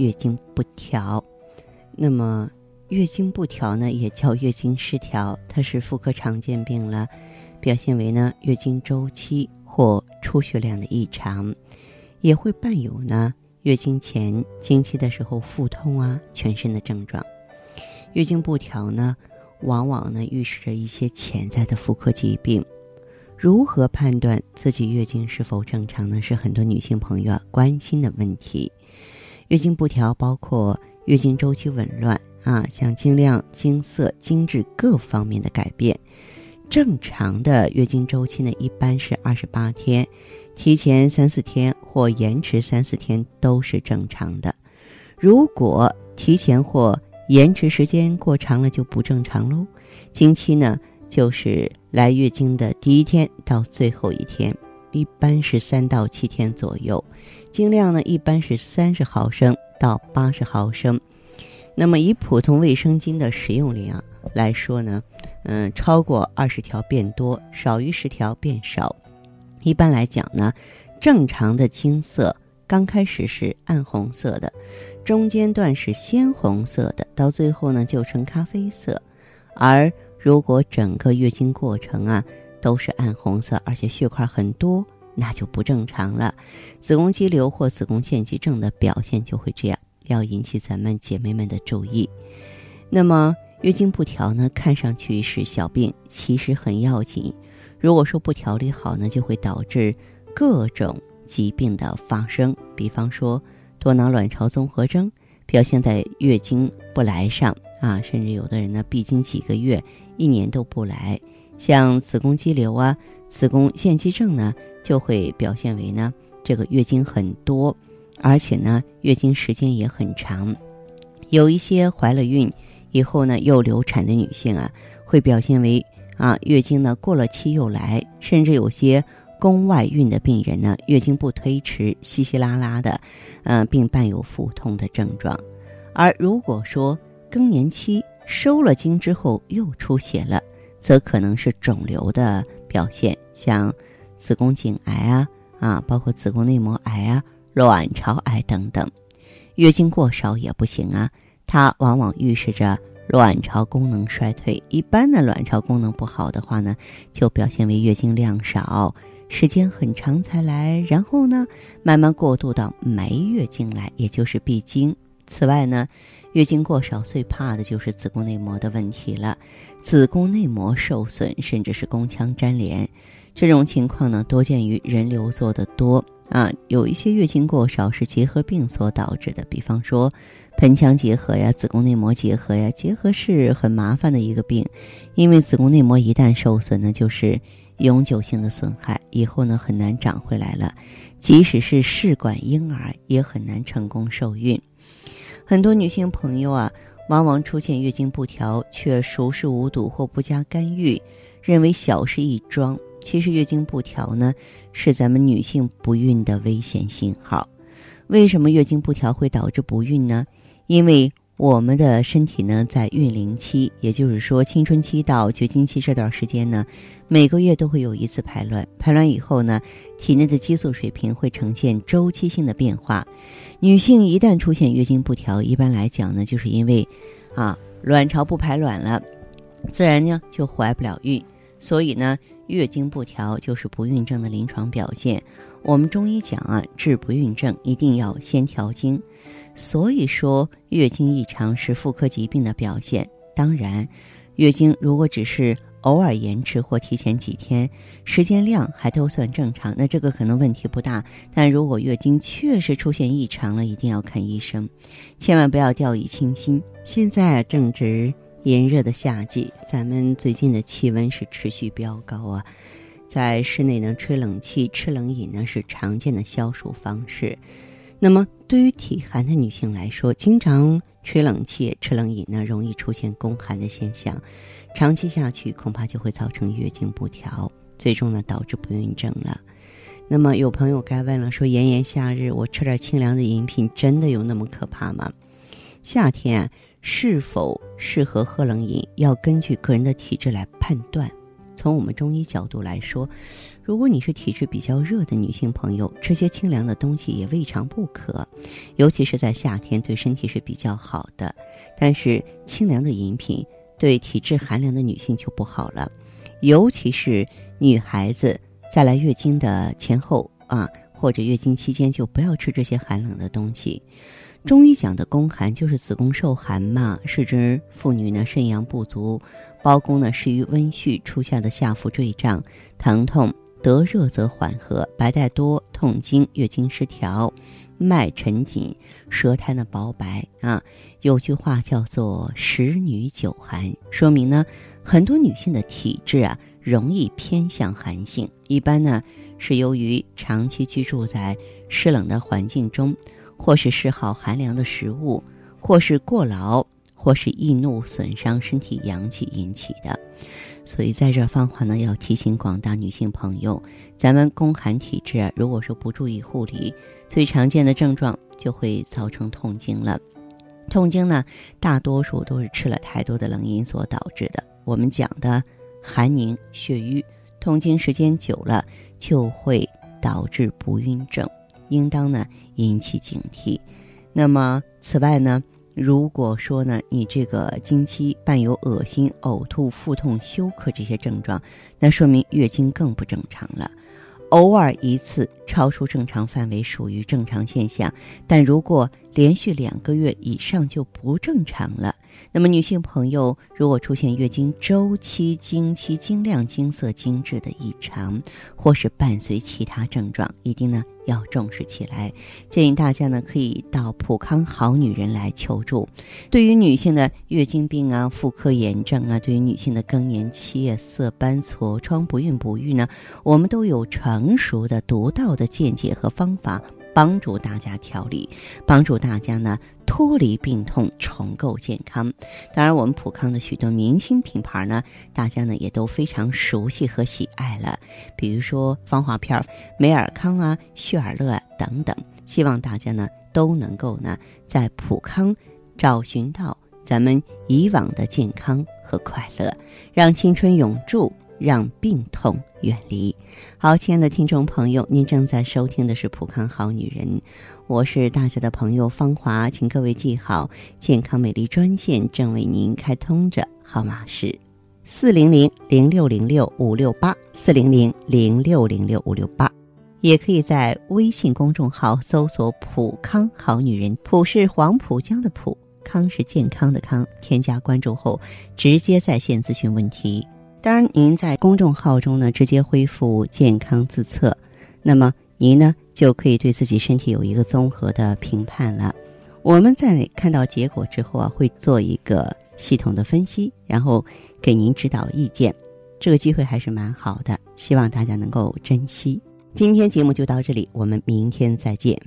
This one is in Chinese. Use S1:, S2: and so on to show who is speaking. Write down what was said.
S1: 月经不调，那么月经不调呢，也叫月经失调，它是妇科常见病了，表现为呢月经周期或出血量的异常，也会伴有呢月经前、经期的时候腹痛啊、全身的症状。月经不调呢，往往呢预示着一些潜在的妇科疾病。如何判断自己月经是否正常呢？是很多女性朋友关心的问题。月经不调包括月经周期紊乱啊，像经量、经色、经质各方面的改变。正常的月经周期呢，一般是二十八天，提前三四天或延迟三四天都是正常的。如果提前或延迟时间过长了，就不正常喽。经期呢，就是来月经的第一天到最后一天。一般是三到七天左右，经量呢一般是三十毫升到八十毫升。那么以普通卫生巾的使用量来说呢，嗯，超过二十条变多，少于十条变少。一般来讲呢，正常的经色刚开始是暗红色的，中间段是鲜红色的，到最后呢就成咖啡色。而如果整个月经过程啊，都是暗红色，而且血块很多，那就不正常了。子宫肌瘤或子宫腺肌症的表现就会这样，要引起咱们姐妹们的注意。那么月经不调呢，看上去是小病，其实很要紧。如果说不调理好呢，就会导致各种疾病的发生。比方说多囊卵巢综合征，表现在月经不来上啊，甚至有的人呢，闭经几个月、一年都不来。像子宫肌瘤啊、子宫腺肌症呢，就会表现为呢这个月经很多，而且呢月经时间也很长。有一些怀了孕以后呢又流产的女性啊，会表现为啊月经呢过了期又来，甚至有些宫外孕的病人呢月经不推迟，稀稀拉拉的，嗯，并伴有腹痛的症状。而如果说更年期收了经之后又出血了。则可能是肿瘤的表现，像子宫颈癌啊啊，包括子宫内膜癌啊、卵巢癌等等。月经过少也不行啊，它往往预示着卵巢功能衰退。一般的卵巢功能不好的话呢，就表现为月经量少，时间很长才来，然后呢，慢慢过渡到没月经来，也就是闭经。此外呢，月经过少最怕的就是子宫内膜的问题了。子宫内膜受损，甚至是宫腔粘连，这种情况呢，多见于人流做的多啊。有一些月经过少是结核病所导致的，比方说盆腔结核呀、子宫内膜结核呀。结核是很麻烦的一个病，因为子宫内膜一旦受损呢，就是永久性的损害，以后呢很难长回来了。即使是试管婴儿，也很难成功受孕。很多女性朋友啊。往往出现月经不调，却熟视无睹或不加干预，认为小事一桩。其实月经不调呢，是咱们女性不孕的危险信号。为什么月经不调会导致不孕呢？因为我们的身体呢，在孕龄期，也就是说青春期到绝经期这段时间呢，每个月都会有一次排卵。排卵以后呢，体内的激素水平会呈现周期性的变化。女性一旦出现月经不调，一般来讲呢，就是因为，啊，卵巢不排卵了，自然呢就怀不了孕。所以呢，月经不调就是不孕症的临床表现。我们中医讲啊，治不孕症一定要先调经。所以说，月经异常是妇科疾病的表现。当然，月经如果只是偶尔延迟或提前几天，时间量还都算正常，那这个可能问题不大。但如果月经确实出现异常了，一定要看医生，千万不要掉以轻心。现在正值炎热的夏季，咱们最近的气温是持续飙高啊，在室内呢吹冷气、吃冷饮呢是常见的消暑方式。那么，对于体寒的女性来说，经常吹冷气、吃冷饮呢，容易出现宫寒的现象，长期下去恐怕就会造成月经不调，最终呢导致不孕症了。那么，有朋友该问了，说炎炎夏日，我吃点清凉的饮品，真的有那么可怕吗？夏天，是否适合喝冷饮，要根据个人的体质来判断。从我们中医角度来说，如果你是体质比较热的女性朋友，吃些清凉的东西也未尝不可，尤其是在夏天对身体是比较好的。但是清凉的饮品对体质寒凉的女性就不好了，尤其是女孩子在来月经的前后啊，或者月经期间就不要吃这些寒冷的东西。中医讲的宫寒就是子宫受寒嘛，是指妇女呢肾阳不足。包宫呢，是于温煦，初夏的下腹坠胀，疼痛得热则缓和，白带多，痛经，月经失调，脉沉紧，舌苔呢薄白啊。有句话叫做“十女九寒”，说明呢，很多女性的体质啊，容易偏向寒性。一般呢，是由于长期居住在湿冷的环境中，或是嗜好寒凉的食物，或是过劳。或是易怒损伤身体阳气引起的，所以在这方法呢要提醒广大女性朋友，咱们宫寒体质啊，如果说不注意护理，最常见的症状就会造成痛经了。痛经呢，大多数都是吃了太多的冷饮所导致的。我们讲的寒凝血瘀，痛经时间久了就会导致不孕症，应当呢引起警惕。那么此外呢？如果说呢，你这个经期伴有恶心、呕吐、腹痛、休克这些症状，那说明月经更不正常了。偶尔一次超出正常范围属于正常现象，但如果连续两个月以上就不正常了。那么女性朋友如果出现月经周期、经期、经量、经色、经质的异常，或是伴随其他症状，一定呢要重视起来。建议大家呢可以到普康好女人来求助。对于女性的月经病啊、妇科炎症啊，对于女性的更年期、色斑、痤疮、不孕不育呢，我们都有成熟的、独到的见解和方法。帮助大家调理，帮助大家呢脱离病痛，重构健康。当然，我们普康的许多明星品牌呢，大家呢也都非常熟悉和喜爱了。比如说芳华片、美尔康啊、旭尔乐等等。希望大家呢都能够呢在普康找寻到咱们以往的健康和快乐，让青春永驻。让病痛远离。好，亲爱的听众朋友，您正在收听的是《普康好女人》，我是大家的朋友芳华，请各位记好，健康美丽专线正为您开通着，号码是四零零零六零六五六八四零零零六零六五六八，也可以在微信公众号搜索“普康好女人”，普是黄浦江的浦，康是健康的康，添加关注后直接在线咨询问题。当然，您在公众号中呢直接恢复健康自测，那么您呢就可以对自己身体有一个综合的评判了。我们在看到结果之后啊，会做一个系统的分析，然后给您指导意见。这个机会还是蛮好的，希望大家能够珍惜。今天节目就到这里，我们明天再见。